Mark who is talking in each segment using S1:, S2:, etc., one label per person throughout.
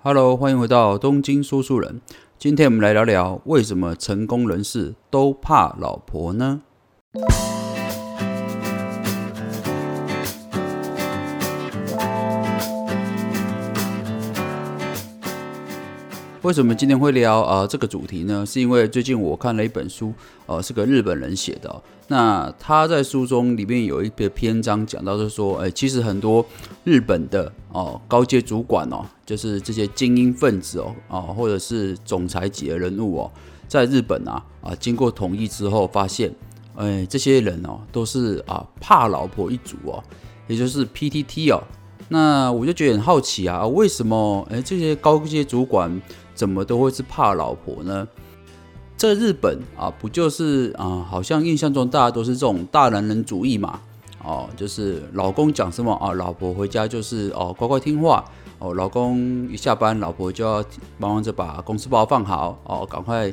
S1: Hello，欢迎回到东京说书人。今天我们来聊聊为什么成功人士都怕老婆呢？为什么今天会聊呃这个主题呢？是因为最近我看了一本书，呃，是个日本人写的。那他在书中里面有一个篇章讲到，就是说，哎，其实很多日本的哦高阶主管哦，就是这些精英分子哦，啊，或者是总裁级的人物哦，在日本啊啊经过统一之后，发现，哎，这些人哦都是啊怕老婆一族哦，也就是 PTT 哦。那我就觉得很好奇啊，为什么哎这些高阶主管？怎么都会是怕老婆呢？在日本啊，不就是啊？好像印象中大家都是这种大男人主义嘛。哦，就是老公讲什么啊，老婆回家就是哦乖乖听话。哦，老公一下班，老婆就要忙忙着把公司包放好。哦，赶快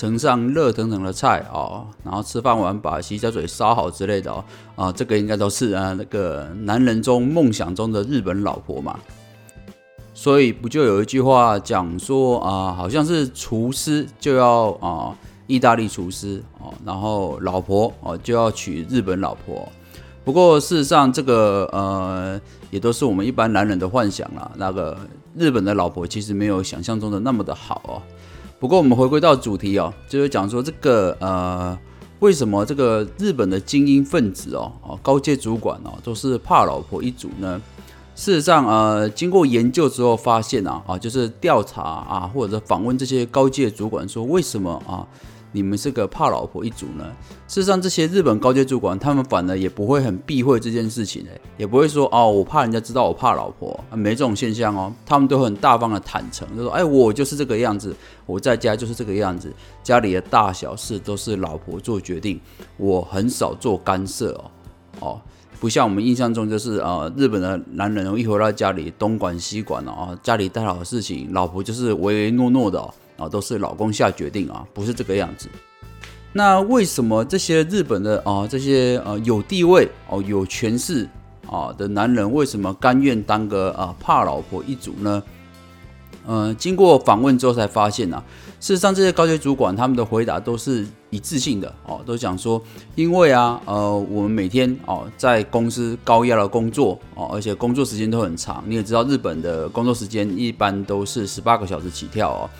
S1: 盛上热腾腾的菜哦，然后吃饭完把洗脚水烧好之类的哦。啊，这个应该都是啊那个男人中梦想中的日本老婆嘛。所以不就有一句话讲说啊，好像是厨师就要啊，意大利厨师哦，然后老婆哦就要娶日本老婆。不过事实上，这个呃也都是我们一般男人的幻想啦。那个日本的老婆其实没有想象中的那么的好哦。不过我们回归到主题哦，就是讲说这个呃，为什么这个日本的精英分子哦哦高阶主管哦都是怕老婆一族呢？事实上，呃，经过研究之后发现啊，啊，就是调查啊，或者访问这些高阶主管，说为什么啊，你们是个怕老婆一族呢？事实上，这些日本高阶主管，他们反而也不会很避讳这件事情，哎，也不会说哦，我怕人家知道我怕老婆，没这种现象哦，他们都很大方的坦诚，就说，哎，我就是这个样子，我在家就是这个样子，家里的大小事都是老婆做决定，我很少做干涉哦，哦。不像我们印象中，就是呃，日本的男人一回到家里东管西管的啊，家里大小事情，老婆就是唯唯诺诺的啊，都是老公下决定啊，不是这个样子。那为什么这些日本的啊，这些呃有地位哦、有权势啊的男人，为什么甘愿当个啊怕老婆一族呢？呃，经过访问之后才发现啊，事实上这些高级主管他们的回答都是一致性的哦，都讲说，因为啊，呃，我们每天哦在公司高压的工作哦，而且工作时间都很长。你也知道，日本的工作时间一般都是十八个小时起跳哦，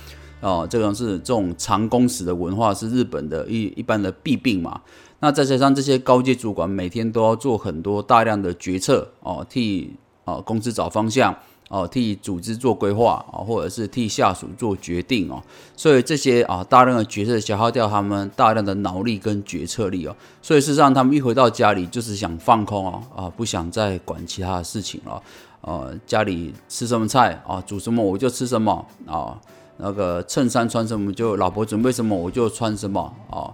S1: 哦，这种是这种长工时的文化是日本的一一般的弊病嘛。那再加上这些高阶主管每天都要做很多大量的决策哦，替啊公司找方向。哦，替组织做规划啊，或者是替下属做决定哦，所以这些啊大量的决策消耗掉他们大量的脑力跟决策力哦，所以事实上他们一回到家里就是想放空哦，啊不想再管其他事情了，呃家里吃什么菜啊煮什么我就吃什么啊，那个衬衫穿什么就老婆准备什么我就穿什么啊，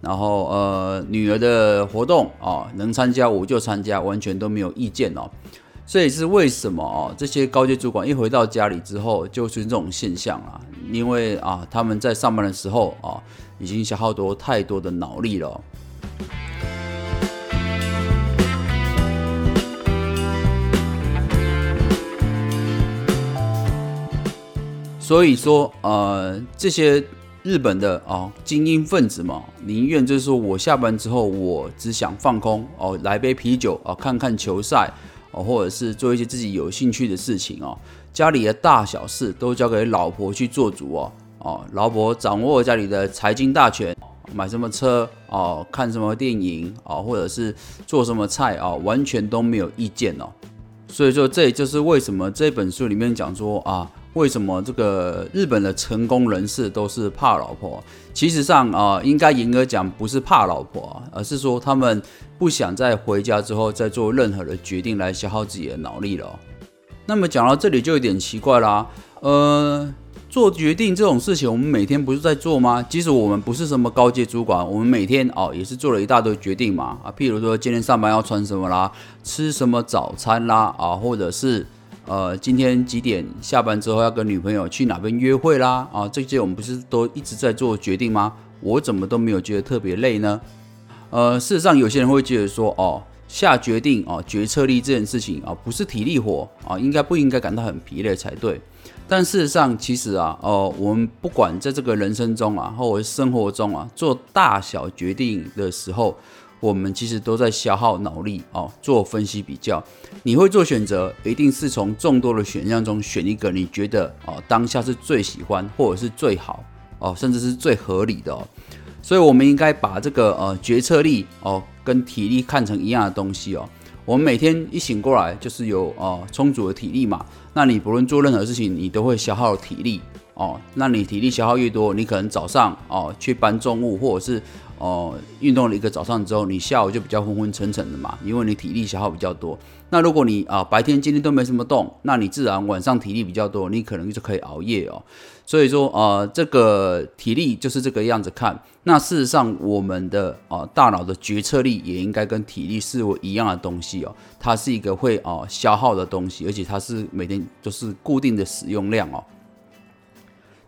S1: 然后呃女儿的活动啊能参加我就参加，完全都没有意见哦。这也是为什么哦，这些高阶主管一回到家里之后，就出现这种现象啊。因为啊，他们在上班的时候啊，已经消耗多太多的脑力了。所以说，呃，这些日本的啊精英分子嘛，宁愿就是说我下班之后，我只想放空哦，来杯啤酒啊，看看球赛。或者是做一些自己有兴趣的事情哦，家里的大小事都交给老婆去做主哦，哦，老婆掌握家里的财经大权，买什么车哦，看什么电影哦，或者是做什么菜啊，完全都没有意见哦。所以说，这也就是为什么这本书里面讲说啊。为什么这个日本的成功人士都是怕老婆？其实上啊，应该严格讲不是怕老婆，而是说他们不想在回家之后再做任何的决定来消耗自己的脑力了。那么讲到这里就有点奇怪啦，呃，做决定这种事情，我们每天不是在做吗？即使我们不是什么高阶主管，我们每天哦也是做了一大堆决定嘛啊，譬如说今天上班要穿什么啦，吃什么早餐啦啊，或者是。呃，今天几点下班之后要跟女朋友去哪边约会啦？啊，这些我们不是都一直在做决定吗？我怎么都没有觉得特别累呢？呃，事实上，有些人会觉得说，哦，下决定啊，决策力这件事情啊，不是体力活啊，应该不应该感到很疲累才对。但事实上，其实啊，哦，我们不管在这个人生中啊，或者生活中啊，做大小决定的时候，我们其实都在消耗脑力哦，做分析比较。你会做选择，一定是从众多的选项中选一个你觉得哦，当下是最喜欢或者是最好哦，甚至是最合理的哦。所以，我们应该把这个呃决策力哦跟体力看成一样的东西哦。我们每天一醒过来就是有呃充足的体力嘛。那你不论做任何事情，你都会消耗体力哦。那你体力消耗越多，你可能早上哦去搬重物，或者是哦运动了一个早上之后，你下午就比较昏昏沉沉的嘛，因为你体力消耗比较多。那如果你啊白天今天都没什么动，那你自然晚上体力比较多，你可能就可以熬夜哦。所以说，呃，这个体力就是这个样子看。那事实上，我们的呃大脑的决策力也应该跟体力是为一样的东西哦。它是一个会哦消耗的东西，而且它是每天都是固定的使用量哦。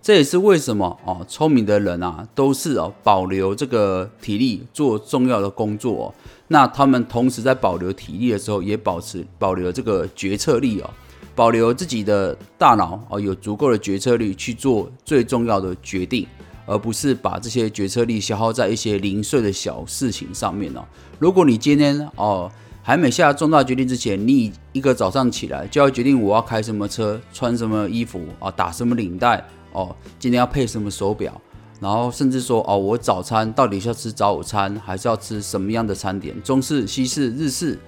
S1: 这也是为什么哦，聪明的人啊，都是哦保留这个体力做重要的工作。哦。那他们同时在保留体力的时候，也保持保留这个决策力哦。保留自己的大脑哦，有足够的决策力去做最重要的决定，而不是把这些决策力消耗在一些零碎的小事情上面哦。如果你今天哦还没下重大决定之前，你一个早上起来就要决定我要开什么车、穿什么衣服啊、打什么领带哦，今天要配什么手表，然后甚至说哦，我早餐到底是要吃早午餐，还是要吃什么样的餐点？中式、西式、日式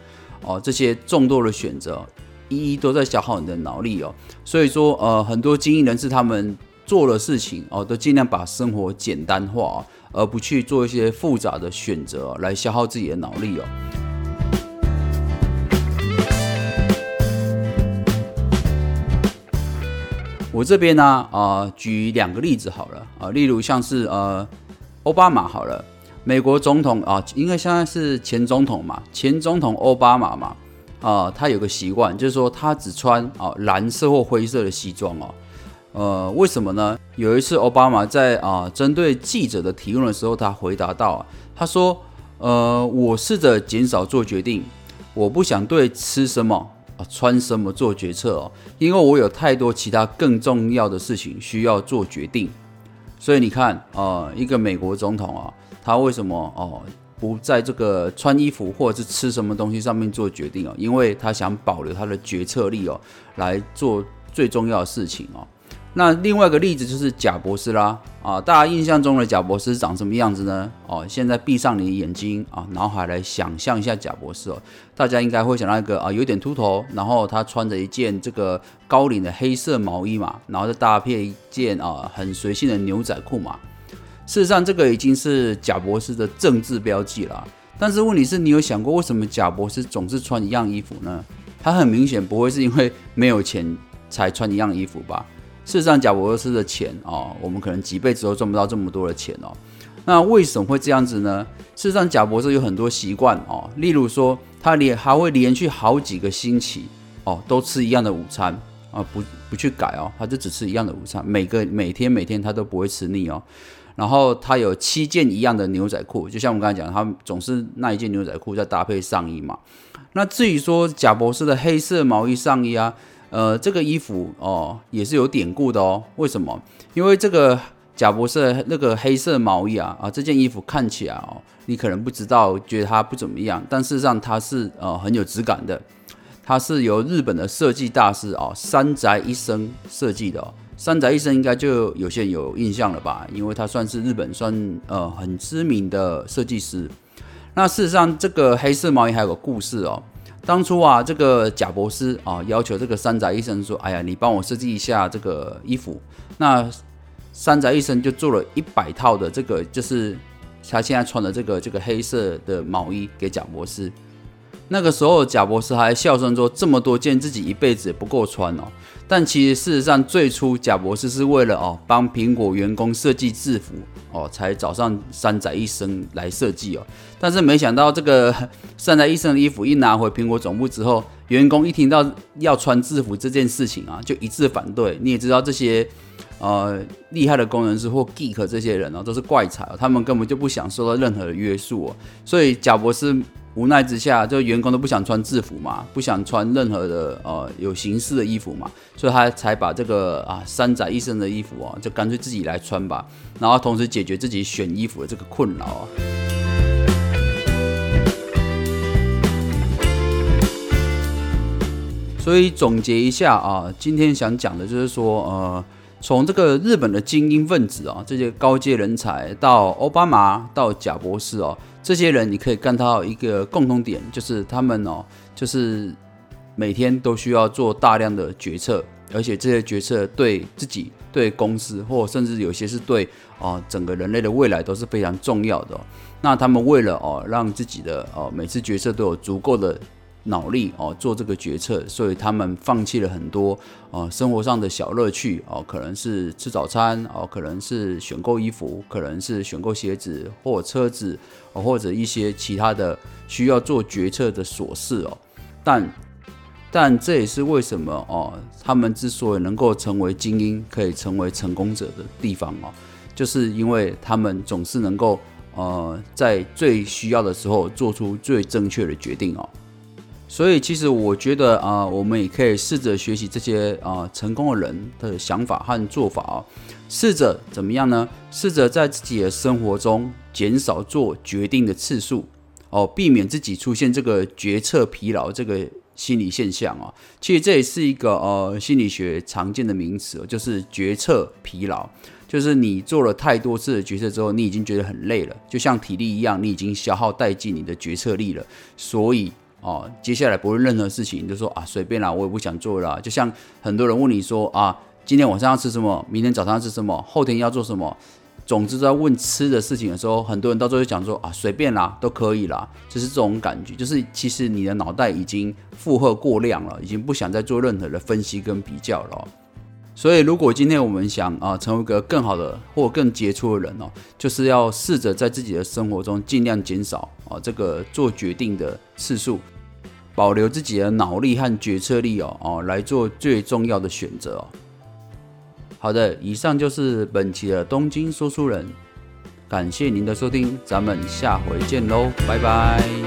S1: 哦，这些众多的选择。一一都在消耗你的脑力哦，所以说呃，很多精英人士他们做的事情哦，都尽量把生活简单化，而不去做一些复杂的选择来消耗自己的脑力哦。我这边呢啊，举两个例子好了啊，例如像是呃，奥巴马好了，美国总统啊，应该现在是前总统嘛，前总统奥巴马嘛。啊，他有个习惯，就是说他只穿啊蓝色或灰色的西装哦。呃，为什么呢？有一次奥巴马在啊针对记者的提问的时候，他回答到，他说：“呃，我试着减少做决定，我不想对吃什么穿什么做决策哦，因为我有太多其他更重要的事情需要做决定。所以你看啊，一个美国总统啊，他为什么哦？”不在这个穿衣服或者是吃什么东西上面做决定哦，因为他想保留他的决策力哦，来做最重要的事情哦。那另外一个例子就是贾博士啦啊，大家印象中的贾博士长什么样子呢？哦，现在闭上你的眼睛啊，脑海来想象一下贾博士哦，大家应该会想到一个啊，有点秃头，然后他穿着一件这个高领的黑色毛衣嘛，然后再搭配一件啊很随性的牛仔裤嘛。事实上，这个已经是贾博士的政治标记了。但是问题是你有想过，为什么贾博士总是穿一样衣服呢？他很明显不会是因为没有钱才穿一样衣服吧？事实上，贾博士的钱哦，我们可能几辈子都赚不到这么多的钱哦。那为什么会这样子呢？事实上，贾博士有很多习惯哦，例如说，他连还会连续好几个星期哦，都吃一样的午餐啊，不不去改哦，他就只吃一样的午餐，每个每天每天他都不会吃腻哦。然后他有七件一样的牛仔裤，就像我们刚才讲，他总是那一件牛仔裤再搭配上衣嘛。那至于说贾博士的黑色毛衣上衣啊，呃，这个衣服哦也是有典故的哦。为什么？因为这个贾博士那个黑色毛衣啊啊，这件衣服看起来哦，你可能不知道，觉得它不怎么样，但事实上它是呃很有质感的。它是由日本的设计大师哦山宅一生设计的哦。山宅一生应该就有些人有印象了吧？因为他算是日本算呃很知名的设计师。那事实上，这个黑色毛衣还有个故事哦。当初啊，这个贾博士啊要求这个山宅医生说：“哎呀，你帮我设计一下这个衣服。”那山宅医生就做了一百套的这个，就是他现在穿的这个这个黑色的毛衣给贾博士。那个时候，贾博士还笑称说：“这么多件，自己一辈子也不够穿哦。”但其实事实上，最初贾博士是为了哦帮苹果员工设计制服哦，才找上山仔医生来设计哦。但是没想到，这个山仔医生的衣服一拿回苹果总部之后，员工一听到要穿制服这件事情啊，就一致反对。你也知道这些呃厉害的工程师或 geek 这些人哦，都是怪才，他们根本就不想受到任何的约束哦。所以贾博士无奈之下，就员工都不想穿制服嘛，不想穿任何的呃有形式的衣服嘛，所以他才把这个啊三宅一生的衣服啊，就干脆自己来穿吧，然后同时解决自己选衣服的这个困扰啊。所以总结一下啊，今天想讲的就是说，呃，从这个日本的精英分子啊，这些高阶人才到奥巴马到贾博士哦，这些人你可以看到一个共同点，就是他们哦，就是每天都需要做大量的决策，而且这些决策对自己、对公司，或甚至有些是对哦整个人类的未来都是非常重要的。那他们为了哦让自己的哦每次决策都有足够的。脑力哦，做这个决策，所以他们放弃了很多呃生活上的小乐趣哦，可能是吃早餐哦，可能是选购衣服，可能是选购鞋子或车子哦，或者一些其他的需要做决策的琐事哦。但但这也是为什么哦，他们之所以能够成为精英，可以成为成功者的地方哦，就是因为他们总是能够呃在最需要的时候做出最正确的决定哦。所以，其实我觉得啊，我们也可以试着学习这些啊成功的人的想法和做法啊，试着怎么样呢？试着在自己的生活中减少做决定的次数哦，避免自己出现这个决策疲劳这个心理现象啊。其实这也是一个呃心理学常见的名词，就是决策疲劳，就是你做了太多次的决策之后，你已经觉得很累了，就像体力一样，你已经消耗殆尽你的决策力了，所以。哦，接下来不论任何事情，就说啊随便啦，我也不想做了。就像很多人问你说啊，今天晚上要吃什么？明天早上要吃什么？后天要做什么？总之在问吃的事情的时候，很多人到最后讲说啊随便啦，都可以啦，就是这种感觉。就是其实你的脑袋已经负荷过量了，已经不想再做任何的分析跟比较了。所以，如果今天我们想啊成为一个更好的或更杰出的人哦，就是要试着在自己的生活中尽量减少啊这个做决定的次数，保留自己的脑力和决策力哦哦来做最重要的选择哦。好的，以上就是本期的东京说书人，感谢您的收听，咱们下回见喽，拜拜。